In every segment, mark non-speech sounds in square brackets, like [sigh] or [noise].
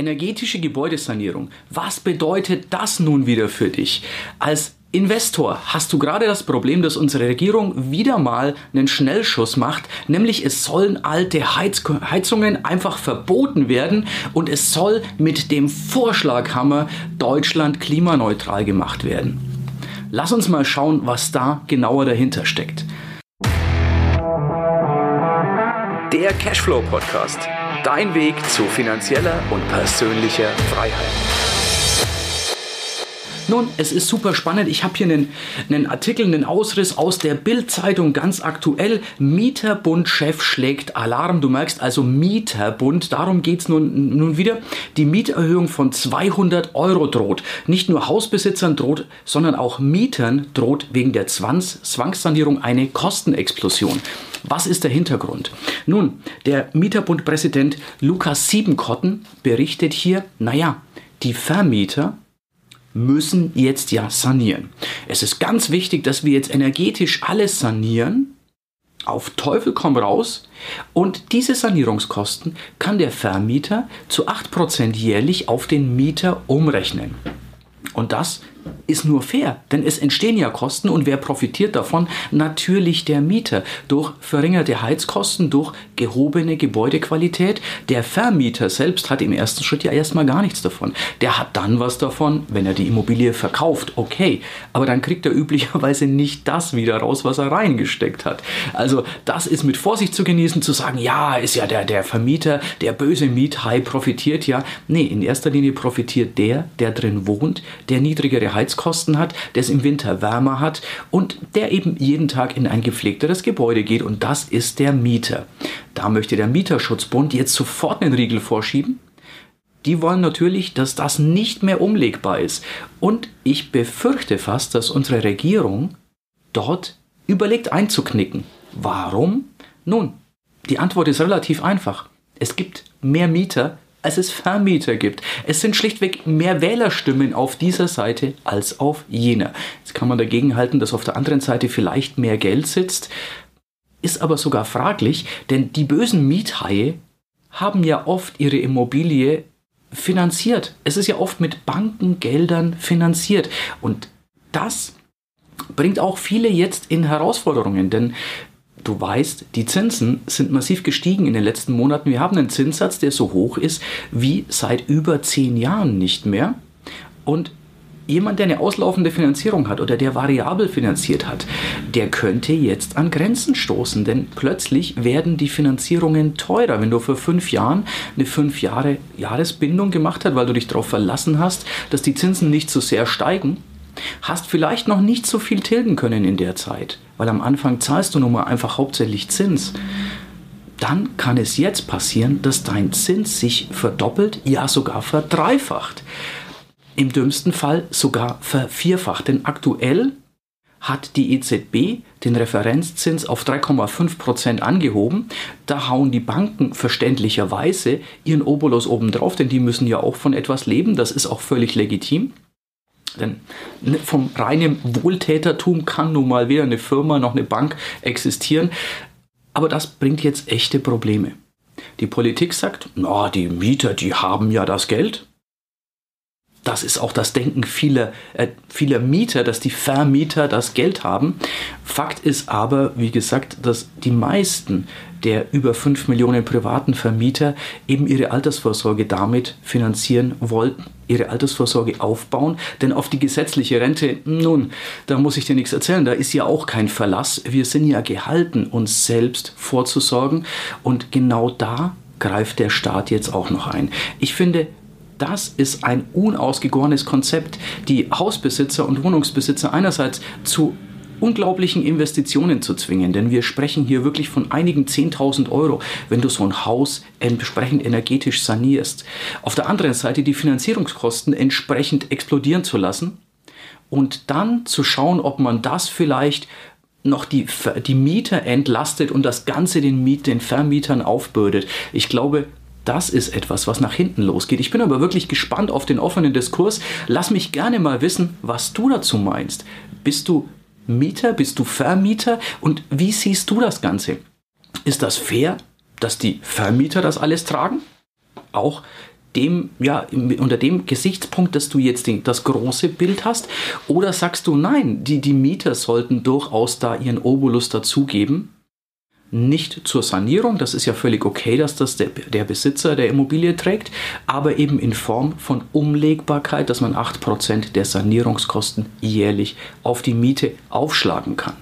Energetische Gebäudesanierung. Was bedeutet das nun wieder für dich? Als Investor, hast du gerade das Problem, dass unsere Regierung wieder mal einen Schnellschuss macht, nämlich es sollen alte Heiz Heizungen einfach verboten werden und es soll mit dem Vorschlaghammer Deutschland klimaneutral gemacht werden. Lass uns mal schauen, was da genauer dahinter steckt. Der Cashflow Podcast. Dein Weg zu finanzieller und persönlicher Freiheit. Nun, es ist super spannend. Ich habe hier einen, einen Artikel, einen Ausriss aus der Bild-Zeitung, ganz aktuell. Mieterbund-Chef schlägt Alarm. Du merkst also Mieterbund. Darum geht es nun, nun wieder. Die Mieterhöhung von 200 Euro droht. Nicht nur Hausbesitzern droht, sondern auch Mietern droht wegen der Zwangs Zwangssanierung eine Kostenexplosion. Was ist der Hintergrund? Nun, der Mieterbund-Präsident Lukas Siebenkotten berichtet hier, naja, die Vermieter müssen jetzt ja sanieren. Es ist ganz wichtig, dass wir jetzt energetisch alles sanieren. Auf Teufel komm raus. Und diese Sanierungskosten kann der Vermieter zu 8% jährlich auf den Mieter umrechnen. Und das ist nur fair, denn es entstehen ja Kosten und wer profitiert davon? Natürlich der Mieter durch verringerte Heizkosten, durch gehobene Gebäudequalität. Der Vermieter selbst hat im ersten Schritt ja erstmal gar nichts davon. Der hat dann was davon, wenn er die Immobilie verkauft, okay, aber dann kriegt er [laughs] üblicherweise nicht das wieder raus, was er reingesteckt hat. Also das ist mit Vorsicht zu genießen, zu sagen, ja, ist ja der, der Vermieter, der böse Miethai profitiert ja. Nee, in erster Linie profitiert der, der drin wohnt, der niedrigere Heizkosten hat, der es im Winter wärmer hat und der eben jeden Tag in ein gepflegteres Gebäude geht und das ist der Mieter. Da möchte der Mieterschutzbund jetzt sofort einen Riegel vorschieben. Die wollen natürlich, dass das nicht mehr umlegbar ist. Und ich befürchte fast, dass unsere Regierung dort überlegt einzuknicken. Warum? Nun, die Antwort ist relativ einfach. Es gibt mehr Mieter, als es Vermieter gibt. Es sind schlichtweg mehr Wählerstimmen auf dieser Seite als auf jener. Jetzt kann man dagegen halten, dass auf der anderen Seite vielleicht mehr Geld sitzt, ist aber sogar fraglich, denn die bösen Miethaie haben ja oft ihre Immobilie finanziert. Es ist ja oft mit Bankengeldern finanziert und das bringt auch viele jetzt in Herausforderungen, denn du weißt, die Zinsen sind massiv gestiegen in den letzten Monaten. Wir haben einen Zinssatz, der so hoch ist wie seit über zehn Jahren nicht mehr. Und jemand, der eine auslaufende Finanzierung hat oder der variabel finanziert hat, der könnte jetzt an Grenzen stoßen, denn plötzlich werden die Finanzierungen teurer. Wenn du vor fünf Jahren eine fünf Jahre Jahresbindung gemacht hast, weil du dich darauf verlassen hast, dass die Zinsen nicht so sehr steigen, hast vielleicht noch nicht so viel tilgen können in der Zeit, weil am Anfang zahlst du nun mal einfach hauptsächlich Zins. Dann kann es jetzt passieren, dass dein Zins sich verdoppelt, ja sogar verdreifacht. Im dümmsten Fall sogar vervierfacht, denn aktuell hat die EZB den Referenzzins auf 3,5% angehoben. Da hauen die Banken verständlicherweise ihren Obolus obendrauf, denn die müssen ja auch von etwas leben. Das ist auch völlig legitim. Denn ne, vom reinen Wohltätertum kann nun mal weder eine Firma noch eine Bank existieren. Aber das bringt jetzt echte Probleme. Die Politik sagt, na, die Mieter, die haben ja das Geld. Das ist auch das Denken vieler, äh, vieler Mieter, dass die Vermieter das Geld haben. Fakt ist aber, wie gesagt, dass die meisten der über 5 Millionen privaten Vermieter eben ihre Altersvorsorge damit finanzieren wollten, ihre Altersvorsorge aufbauen. Denn auf die gesetzliche Rente, nun, da muss ich dir nichts erzählen, da ist ja auch kein Verlass. Wir sind ja gehalten, uns selbst vorzusorgen. Und genau da greift der Staat jetzt auch noch ein. Ich finde, das ist ein unausgegorenes Konzept, die Hausbesitzer und Wohnungsbesitzer einerseits zu unglaublichen Investitionen zu zwingen, denn wir sprechen hier wirklich von einigen 10.000 Euro, wenn du so ein Haus entsprechend energetisch sanierst. Auf der anderen Seite die Finanzierungskosten entsprechend explodieren zu lassen und dann zu schauen, ob man das vielleicht noch die, die Mieter entlastet und das Ganze den, Miet, den Vermietern aufbürdet. Ich glaube, das ist etwas, was nach hinten losgeht. Ich bin aber wirklich gespannt auf den offenen Diskurs. Lass mich gerne mal wissen, was du dazu meinst. Bist du Mieter? Bist du Vermieter? Und wie siehst du das Ganze? Ist das fair, dass die Vermieter das alles tragen? Auch dem, ja, unter dem Gesichtspunkt, dass du jetzt den, das große Bild hast? Oder sagst du, nein, die, die Mieter sollten durchaus da ihren Obolus dazugeben? Nicht zur Sanierung, das ist ja völlig okay, dass das der, der Besitzer der Immobilie trägt, aber eben in Form von Umlegbarkeit, dass man 8% der Sanierungskosten jährlich auf die Miete aufschlagen kann.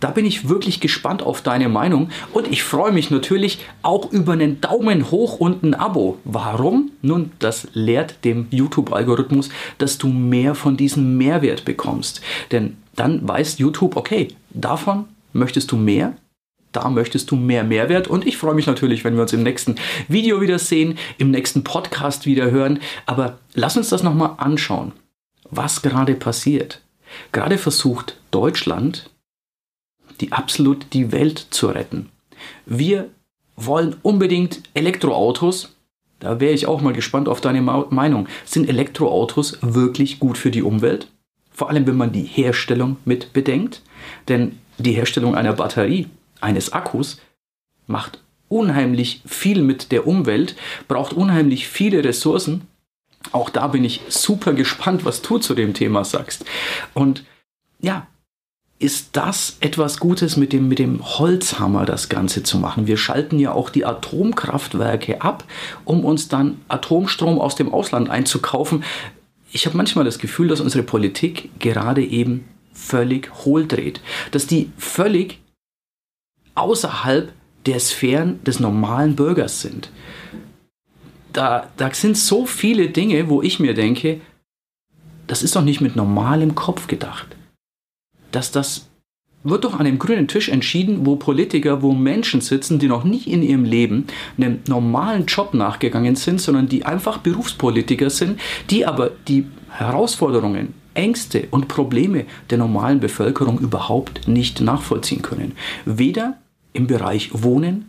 Da bin ich wirklich gespannt auf deine Meinung und ich freue mich natürlich auch über einen Daumen hoch und ein Abo. Warum? Nun, das lehrt dem YouTube-Algorithmus, dass du mehr von diesem Mehrwert bekommst. Denn dann weiß YouTube, okay, davon möchtest du mehr, da möchtest du mehr Mehrwert und ich freue mich natürlich, wenn wir uns im nächsten Video wieder sehen, im nächsten Podcast wieder hören. Aber lass uns das nochmal anschauen, was gerade passiert. Gerade versucht Deutschland die absolut die Welt zu retten. Wir wollen unbedingt Elektroautos. Da wäre ich auch mal gespannt auf deine Meinung. Sind Elektroautos wirklich gut für die Umwelt? Vor allem, wenn man die Herstellung mit bedenkt. Denn die Herstellung einer Batterie, eines Akkus, macht unheimlich viel mit der Umwelt, braucht unheimlich viele Ressourcen. Auch da bin ich super gespannt, was du zu dem Thema sagst. Und ja, ist das etwas Gutes, mit dem, mit dem Holzhammer das Ganze zu machen. Wir schalten ja auch die Atomkraftwerke ab, um uns dann Atomstrom aus dem Ausland einzukaufen. Ich habe manchmal das Gefühl, dass unsere Politik gerade eben völlig hohl dreht. Dass die völlig außerhalb der Sphären des normalen Bürgers sind. Da, da sind so viele Dinge, wo ich mir denke, das ist doch nicht mit normalem Kopf gedacht dass das wird doch an dem grünen Tisch entschieden, wo Politiker, wo Menschen sitzen, die noch nie in ihrem Leben einem normalen Job nachgegangen sind, sondern die einfach Berufspolitiker sind, die aber die Herausforderungen, Ängste und Probleme der normalen Bevölkerung überhaupt nicht nachvollziehen können. Weder im Bereich Wohnen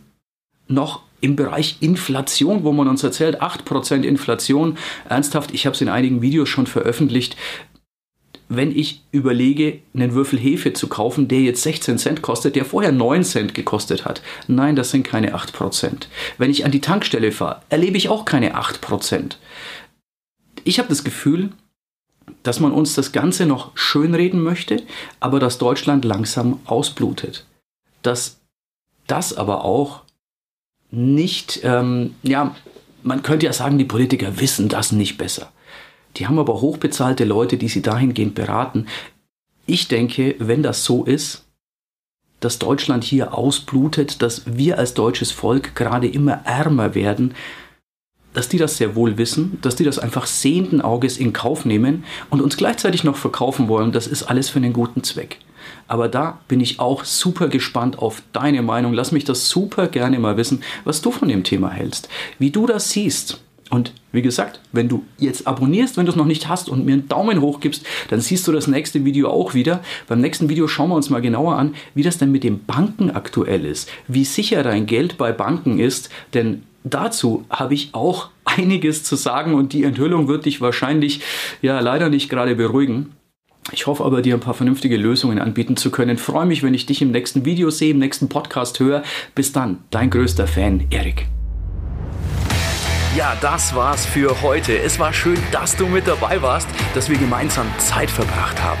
noch im Bereich Inflation, wo man uns erzählt, 8% Inflation. Ernsthaft, ich habe es in einigen Videos schon veröffentlicht wenn ich überlege, einen Würfel Hefe zu kaufen, der jetzt 16 Cent kostet, der vorher 9 Cent gekostet hat. Nein, das sind keine 8%. Wenn ich an die Tankstelle fahre, erlebe ich auch keine 8%. Ich habe das Gefühl, dass man uns das Ganze noch schönreden möchte, aber dass Deutschland langsam ausblutet. Dass das aber auch nicht, ähm, ja, man könnte ja sagen, die Politiker wissen das nicht besser. Die haben aber hochbezahlte Leute, die sie dahingehend beraten. Ich denke, wenn das so ist, dass Deutschland hier ausblutet, dass wir als deutsches Volk gerade immer ärmer werden, dass die das sehr wohl wissen, dass die das einfach sehenden Auges in Kauf nehmen und uns gleichzeitig noch verkaufen wollen, das ist alles für einen guten Zweck. Aber da bin ich auch super gespannt auf deine Meinung. Lass mich das super gerne mal wissen, was du von dem Thema hältst, wie du das siehst. Und wie gesagt, wenn du jetzt abonnierst, wenn du es noch nicht hast und mir einen Daumen hoch gibst, dann siehst du das nächste Video auch wieder. Beim nächsten Video schauen wir uns mal genauer an, wie das denn mit den Banken aktuell ist, wie sicher dein Geld bei Banken ist, denn dazu habe ich auch [laughs] einiges zu sagen und die Enthüllung wird dich wahrscheinlich ja leider nicht gerade beruhigen. Ich hoffe aber, dir ein paar vernünftige Lösungen anbieten zu können. Ich freue mich, wenn ich dich im nächsten Video sehe, im nächsten Podcast höre. Bis dann, dein größter Fan, Erik. Ja, das war's für heute. Es war schön, dass du mit dabei warst, dass wir gemeinsam Zeit verbracht haben.